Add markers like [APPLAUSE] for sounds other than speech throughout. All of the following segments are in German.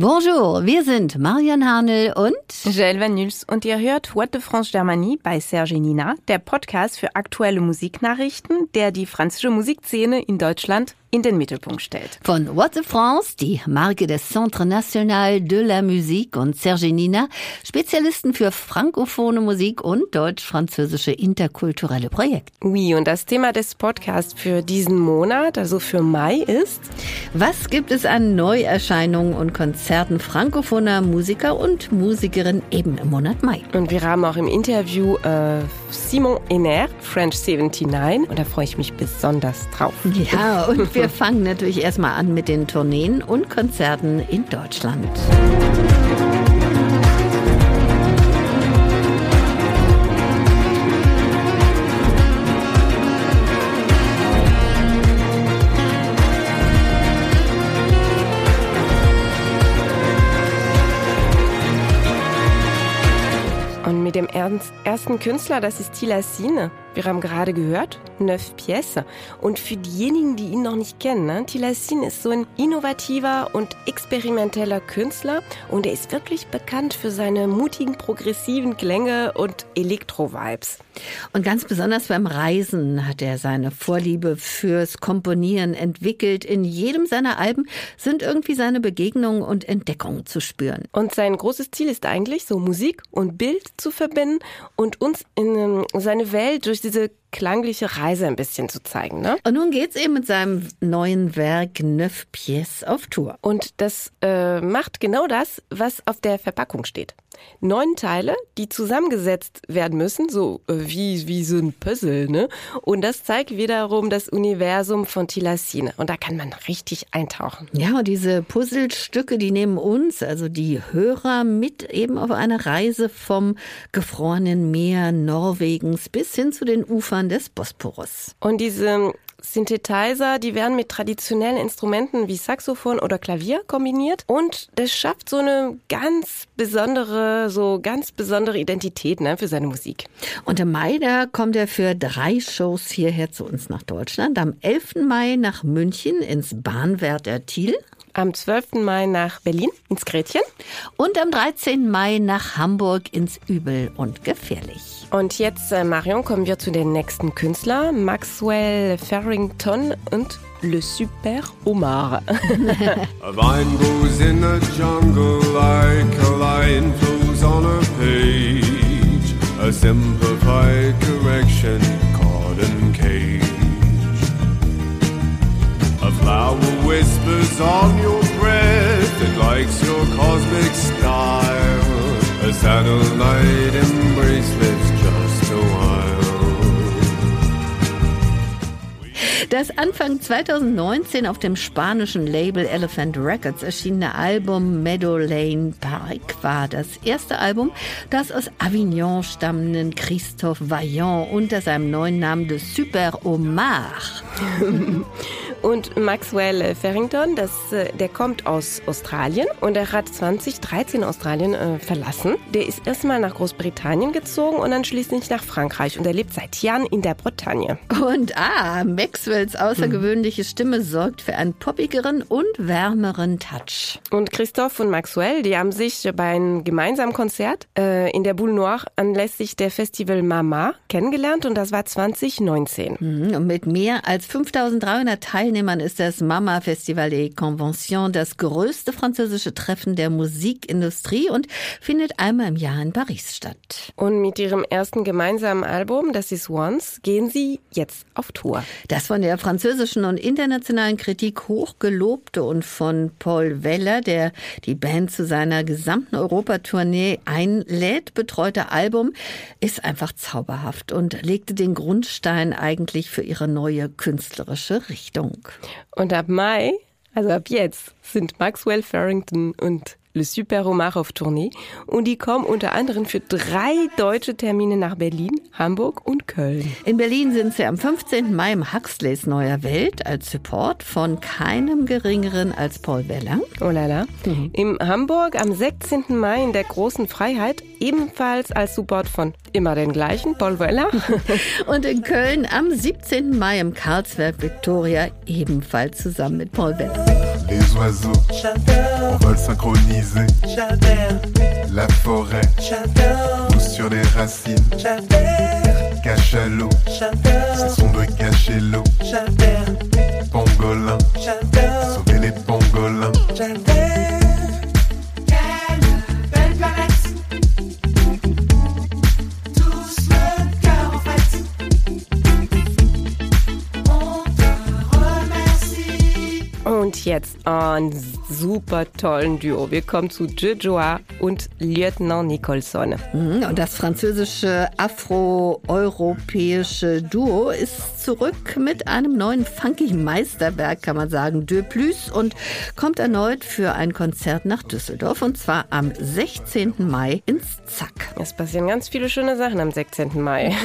Bonjour, wir sind Marian Harnel und Joël Van Nuls und ihr hört What de France Germanie bei Serge Nina, der Podcast für aktuelle Musiknachrichten, der die französische Musikszene in Deutschland in den Mittelpunkt stellt. Von What de France, die Marke des Centre National de la Musique und Serge Nina, Spezialisten für frankophone Musik und deutsch-französische interkulturelle Projekte. Oui, und das Thema des Podcasts für diesen Monat, also für Mai, ist Was gibt es an Neuerscheinungen und Konzerten frankophoner Musiker und Musikerinnen eben im Monat Mai? Und wir haben auch im Interview äh, Simon Ener, French 79, und da freue ich mich besonders drauf. Ja, und wir fangen natürlich erstmal an mit den Tourneen und Konzerten in Deutschland. Und mit dem ersten Künstler, das ist Tila Sine. Wir haben gerade gehört, Neuf Pièces. Und für diejenigen, die ihn noch nicht kennen, ne, Tila Sine ist so ein innovativer und experimenteller Künstler und er ist wirklich bekannt für seine mutigen, progressiven Klänge und Elektro-Vibes. Und ganz besonders beim Reisen hat er seine Vorliebe fürs Komponieren entwickelt. In jedem seiner Alben sind irgendwie seine Begegnungen und Entdeckungen zu spüren. Und sein großes Ziel ist eigentlich, so Musik und Bild zu verbinden und uns in ähm, seine Welt durch diese klangliche Reise ein bisschen zu zeigen. Ne? Und nun geht's eben mit seinem neuen Werk Neuf Pièces auf Tour. Und das äh, macht genau das, was auf der Verpackung steht. Neun Teile, die zusammengesetzt werden müssen, so äh, wie, wie so ein Puzzle. Ne? Und das zeigt wiederum das Universum von Tilassine. Und da kann man richtig eintauchen. Ja, und diese Puzzlestücke, die nehmen uns, also die Hörer, mit eben auf eine Reise vom gefrorenen Meer Norwegens bis hin zu den Ufern des Bosporus. Und diese Synthesizer, die werden mit traditionellen Instrumenten wie Saxophon oder Klavier kombiniert und das schafft so eine ganz besondere, so ganz besondere Identität ne, für seine Musik. Und im Mai, da kommt er für drei Shows hierher zu uns nach Deutschland. Am 11. Mai nach München ins Bahnwärter Thiel. Am 12. Mai nach Berlin ins Gretchen. Und am 13. Mai nach Hamburg ins Übel und Gefährlich. Und jetzt, äh, Marion, kommen wir zu den nächsten Künstler. Maxwell Farrington und Le Super Omar. [LAUGHS] A vine grows in the jungle like a lion flows on a page. A simplified correction caught in cage. A flower whispers on your breath, it likes your cosmic style. A satellite embrace lives just a while. Das Anfang 2019 auf dem spanischen Label Elephant Records erschienene Album Meadow Lane Park war das erste Album, das aus Avignon stammenden Christophe Vaillant unter seinem neuen Namen de Super Omar [LAUGHS] Und Maxwell Farrington, das, äh, der kommt aus Australien und er hat 2013 Australien äh, verlassen. Der ist erstmal nach Großbritannien gezogen und dann schließlich nach Frankreich und er lebt seit Jahren in der Bretagne. Und ah, Maxwells außergewöhnliche Stimme sorgt für einen poppigeren und wärmeren Touch. Und Christoph und Maxwell, die haben sich bei einem gemeinsamen Konzert äh, in der Boule Noire anlässlich der Festival Mama kennengelernt und das war 2019. Mhm, Und mit mehr als 5300 Teilnehmern ist das Mama Festival des Conventions das größte französische Treffen der Musikindustrie und findet einmal im Jahr in Paris statt. Und mit ihrem ersten gemeinsamen Album, das ist Once, gehen sie jetzt auf Tour. Das von der französischen und internationalen Kritik hochgelobte und von Paul Weller, der die Band zu seiner gesamten Europatournee einlädt, betreute Album, ist einfach zauberhaft und legte den Grundstein eigentlich für ihre neue künstlerische Richtung. Und ab Mai, also ab jetzt, sind Maxwell Farrington und Le Super Omar auf Tournee und die kommen unter anderem für drei deutsche Termine nach Berlin, Hamburg und Köln. In Berlin sind sie am 15. Mai im Huxleys Neuer Welt als Support von keinem geringeren als Paul Weller. Oh la la. In Hamburg am 16. Mai in der Großen Freiheit, ebenfalls als Support von immer den gleichen, Paul Weller. [LAUGHS] Und in Köln am 17. Mai im Karlswerk Victoria ebenfalls zusammen mit Paul Weller. les oiseaux. J'adore. On vole synchronisé. J'adore. La forêt. J'adore. Ou sur les racines. J'adore. Cachalot. J'adore. Ce son de cacher l'eau. J'adore. Pangolin. J'adore. Ein super tollen Duo. Wir kommen zu Jojoa und Lieutenant Nicholson. Mhm, und das französische afro-europäische Duo ist zurück mit einem neuen funky Meisterwerk, kann man sagen, De Plus und kommt erneut für ein Konzert nach Düsseldorf und zwar am 16. Mai ins Zack. Es passieren ganz viele schöne Sachen am 16. Mai.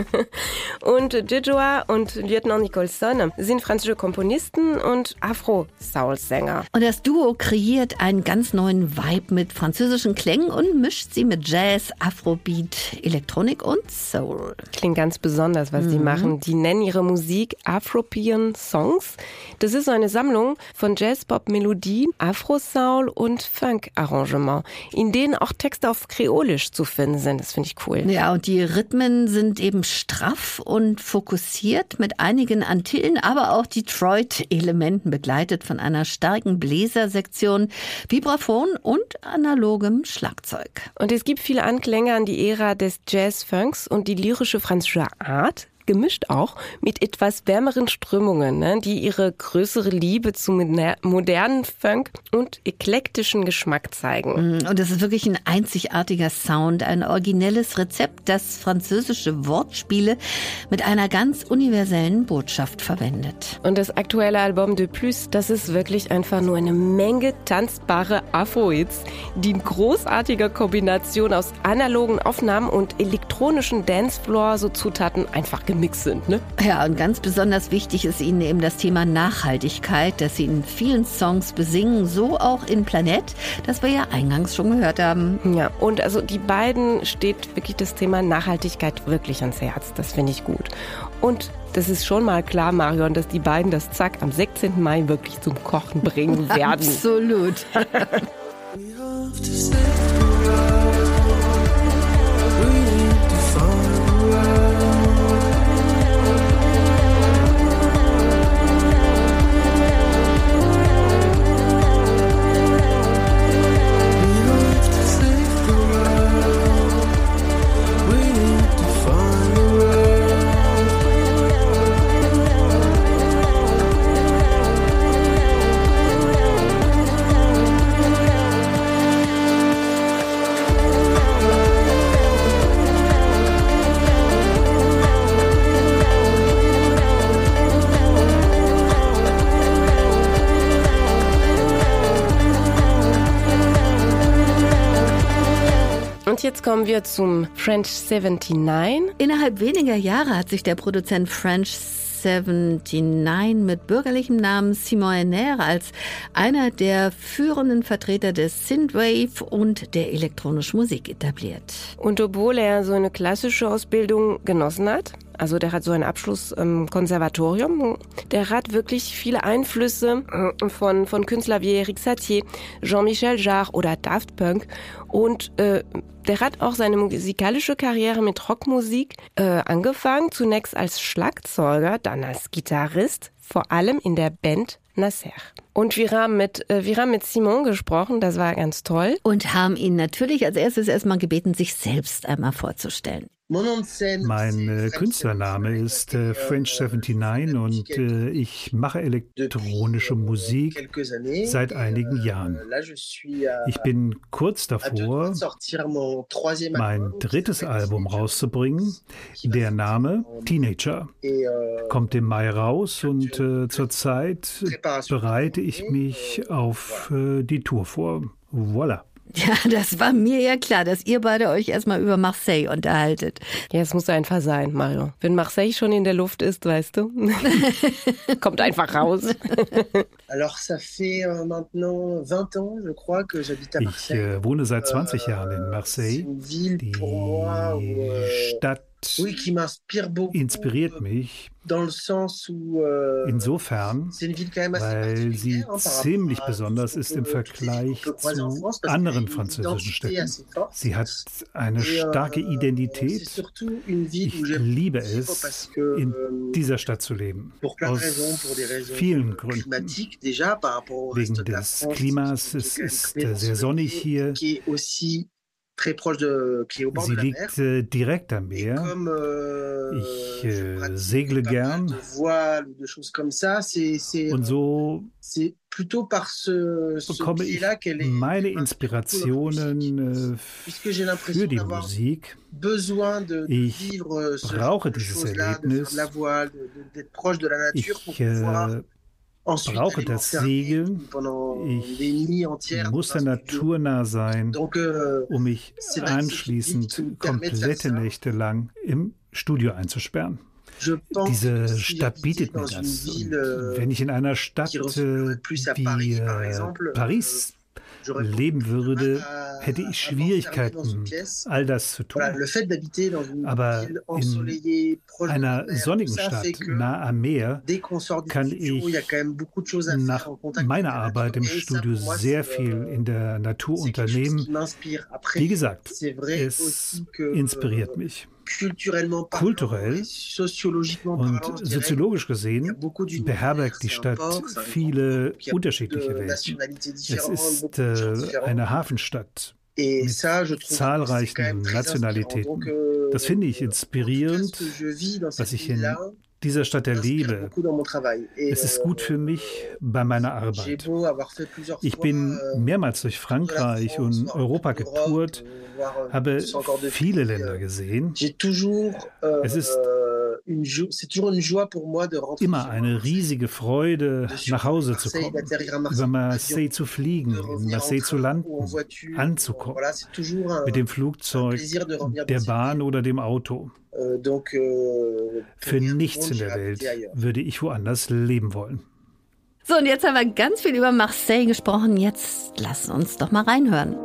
[LAUGHS] und Jojoa und Lieutenant Nicholson sind französische Komponisten und Afro-Soul-Sänger. Und das Duo kreiert einen ganz neuen Vibe mit französischen Klängen und mischt sie mit Jazz, Afrobeat, Elektronik und Soul. Klingt ganz besonders, was die machen. Die nennen ihre Musik Afropean Songs. Das ist eine Sammlung von Jazz-Pop-Melodien, Afro-Soul und Funk-Arrangement, in denen auch Texte auf Kreolisch zu finden sind. Das finde ich cool. Ja, und die Rhythmen sind eben straff und fokussiert mit einigen Antillen, aber auch Detroit-Elementen begleitet von einer starken Bläsersektion, Vibraphon und analogem Schlagzeug. Und es gibt viele Anklänge an die Ära des Jazz-Funks und die lyrische französische Art gemischt auch mit etwas wärmeren Strömungen, ne, die ihre größere Liebe zu moder- modernen Funk und eklektischen Geschmack zeigen. Und es ist wirklich ein einzigartiger Sound, ein originelles Rezept, das französische Wortspiele mit einer ganz universellen Botschaft verwendet. Und das aktuelle Album De Plus, das ist wirklich einfach nur eine Menge tanzbare Afro-Hits, die in großartiger Kombination aus analogen Aufnahmen und elektronischen Dancefloor so Zutaten einfach gemixt sind, ne? Ja, und ganz besonders wichtig ist Ihnen eben das Thema Nachhaltigkeit, das Sie in vielen Songs besingen, so auch in Planet, das wir ja eingangs schon gehört haben. Ja, und also die beiden steht wirklich das Thema Nachhaltigkeit wirklich ans Herz. Das finde ich gut. Und das ist schon mal klar, Marion, dass die beiden das Zack am 16. Mai wirklich zum Kochen bringen [LAUGHS] werden. Absolut. [LAUGHS] kommen wir zum French 79. Innerhalb weniger Jahre hat sich der Produzent French 79 mit bürgerlichem Namen Simon Henner als einer der führenden Vertreter des Synthwave und der elektronischen Musik etabliert. Und obwohl er so eine klassische Ausbildung genossen hat, also der hat so einen Abschluss im Konservatorium, der hat wirklich viele Einflüsse äh, von, von Künstlern wie Eric Satie, Jean-Michel Jarre oder Daft Punk und äh, der hat auch seine musikalische Karriere mit Rockmusik äh, angefangen, zunächst als Schlagzeuger, dann als Gitarrist, vor allem in der Band Nasser. Und wir haben mit, äh, wir haben mit Simon gesprochen, das war ganz toll. Und haben ihn natürlich als erstes erstmal gebeten, sich selbst einmal vorzustellen. Mein äh, Künstlername ist äh, French 79 und äh, ich mache elektronische Musik seit einigen Jahren. Ich bin kurz davor, mein drittes Album rauszubringen. Der Name Teenager kommt im Mai raus und äh, zurzeit bereite ich mich auf äh, die Tour vor. Voilà. [LAUGHS] Ja, das war mir ja klar, dass ihr beide euch erstmal über Marseille unterhaltet. Ja, es muss einfach sein, Mario. Wenn Marseille schon in der Luft ist, weißt du, [LAUGHS] kommt einfach raus. [LAUGHS] Alors, ça fait euh, maintenant 20 ans, je crois, que j'habite à Ich Marseille. äh, wohne seit 20 Jahren in Marseille. Die pour où, euh, inspiriert mich Euh, Insofern, weil sie ziemlich besonders ist im Vergleich zu anderen französischen Städten. Sie hat eine starke euh, Identität. Ich liebe es, in dieser Stadt zu leben. Aus vielen Gründen. Wegen des Klimas, es ist sehr sonnig hier. Sie liegt äh, direkt am Meer. Euh, ich äh, segle gern. Und so bekomme ich meine Inspirationen äh, für die Musik. Ich brauche dieses Erlebnis. Ich äh, brauche das Segeln. Ich muss der Natur nah sein, euh, um mich anschließend komplette Nächte lang im Studio einzusperren. Diese Stadt bietet mir das. Und euh, wenn ich in einer Stadt wie äh, Paris leben würde, hätte ich Schwierigkeiten, all das zu tun. Aber in einer sonnigen Stadt nah am Meer kann ich nach meiner Arbeit im Studio sehr viel euh, in der Natur unternehmen. Wie gesagt, es inspiriert mich. Kulturell und soziologisch gesehen beherbergt die Stadt viele unterschiedliche Welten. Es ist äh, eine Hafenstadt mit zahlreichen Nationalitäten. Das finde ich inspirierend, was ich in dieser Stadt erlebe. Es ist gut für mich bei meiner Arbeit. Ich bin mehrmals durch Frankreich und Europa getourt, habe viele Länder gesehen. Es ist immer eine riesige Freude, nach Hause zu kommen, über Marseille zu fliegen, in Marseille zu landen, anzukommen, mit dem Flugzeug, der Bahn oder dem Auto. Euh, euh, Für nichts in der Welt würde ich woanders leben wollen. So, und jetzt haben wir ganz viel über Marseille gesprochen. Jetzt lass uns doch mal reinhören.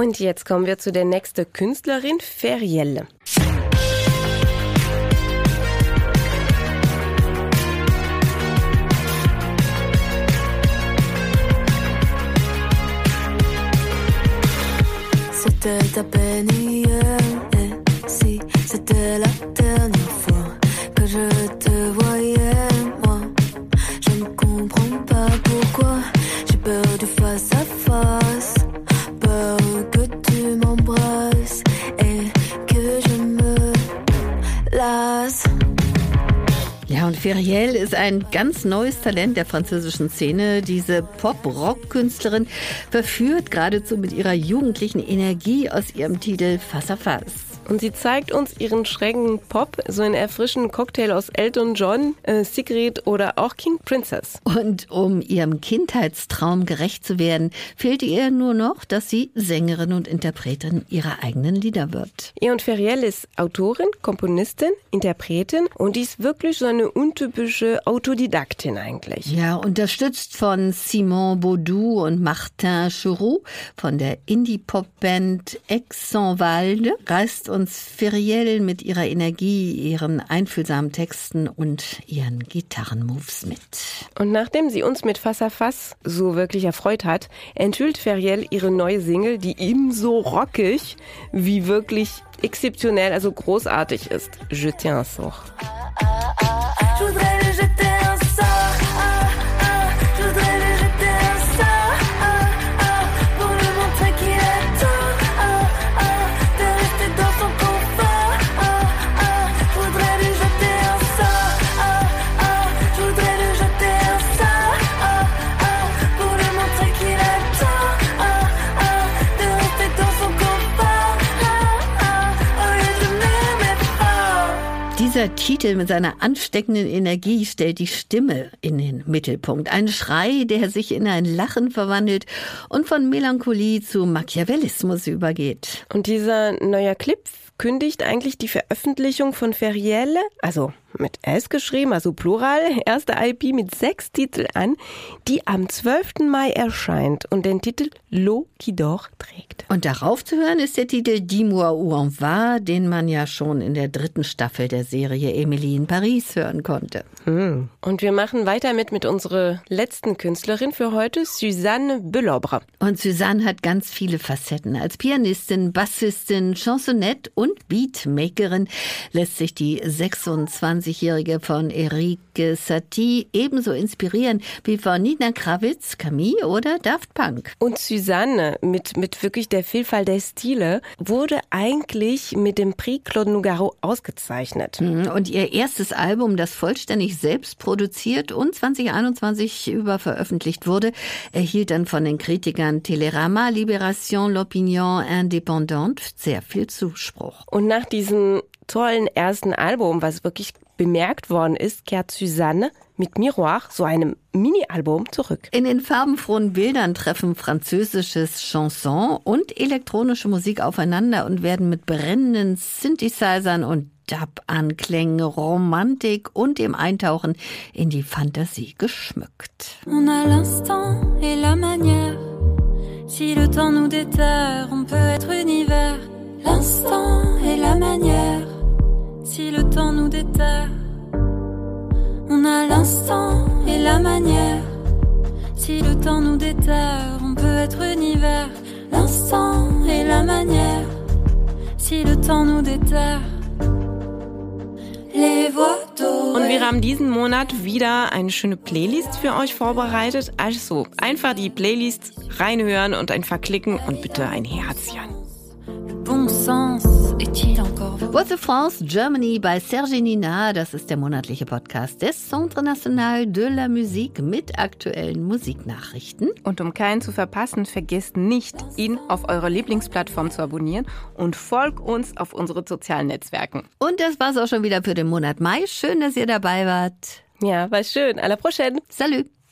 Und jetzt kommen wir zu der nächsten Künstlerin, Ferielle. C'était à peine hier, et si c'était la dernière fois que je te voyais, Feriel ist ein ganz neues Talent der französischen Szene. Diese Pop-Rock-Künstlerin verführt geradezu mit ihrer jugendlichen Energie aus ihrem Titel Face. Und sie zeigt uns ihren schrägen Pop, so einen erfrischenden Cocktail aus Elton John, äh, Sigrid oder auch King Princess. Und um ihrem Kindheitstraum gerecht zu werden, fehlte ihr nur noch, dass sie Sängerin und Interpretin ihrer eigenen Lieder wird. Ihr und Feriel ist Autorin, Komponistin, Interpretin und die ist wirklich so eine untypische Autodidaktin eigentlich. Ja, unterstützt von Simon Baudou und Martin Chouroux von der Indie-Pop-Band Aix-en-Valde reist uns Feriel mit ihrer Energie, ihren einfühlsamen Texten und ihren Gitarrenmoves mit. Und nachdem sie uns mit Fass à Fass so wirklich erfreut hat, enthüllt Feriel ihre neue Single, die ebenso rockig wie wirklich exzeptionell, also großartig ist. Je tiens un sort. Dieser Titel mit seiner ansteckenden Energie stellt die Stimme in den Mittelpunkt. Ein Schrei, der sich in ein Lachen verwandelt und von Melancholie zu Machiavellismus übergeht. Und dieser neue Clip kündigt eigentlich die Veröffentlichung von Ferielle, also mit S geschrieben, also Plural, erste IP mit sechs Titel an, die am 12. Mai erscheint und den Titel L'eau qui dort trägt. Und darauf zu hören ist der Titel Dis-moi où on va, den man ja schon in der dritten Staffel der Serie Emily in Paris hören konnte. Hm. Und wir machen weiter mit mit unserer letzten Künstlerin für heute, Suzanne Belobre. Und Suzanne hat ganz viele Facetten. Als Pianistin, Bassistin, Chansonette und Beatmakerin lässt sich die 26-Jährige von Eric Satie ebenso inspirieren wie von Nina Kravitz, Camille oder Daft Punk. Und Suzanne, mit, mit wirklich der Vielfalt der Stile, wurde eigentlich mit dem Prix Claude Nougaro ausgezeichnet. Und ihr erstes Album, das vollständig selbst produziert und 2021 über veröffentlicht wurde, erhielt dann von den Kritikern Telerama, Libération, L'Opinion Indépendante sehr viel Zuspruch. Und nach diesem tollen ersten Album, was wirklich bemerkt worden ist, kehrt Suzanne mit Miroir, so einem Mini-Album, zurück. In den farbenfrohen Bildern treffen französisches Chanson und elektronische Musik aufeinander und werden mit brennenden Synthesizern und Dub-Anklängen, Romantik und dem Eintauchen in die Fantasie geschmückt. On a l'instant et la manière. Si le temps nous déterre, on peut être univers. L'instant et la manière. Si le temps nous déterre, on a l'instant et la manière. Si le temps nous déterre, on peut être univers. L'instant et la manière. Si le temps nous déterre. Les voix. Und wir haben diesen Monat wieder eine schöne Playlist für euch vorbereitet. Also einfach die Playlist reinhören und einfach klicken und bitte ein Herzchen. Voix de France Germany bei Serge Nina, das ist der monatliche Podcast des Centre National de la Musique mit aktuellen Musiknachrichten. Und um keinen zu verpassen, vergesst nicht, ihn auf eurer Lieblingsplattform zu abonnieren und folgt uns auf unsere sozialen Netzwerken. Und das war's auch schon wieder für den Monat Mai. Schön, dass ihr dabei wart. Ja, war schön. À la prochaine. Salut!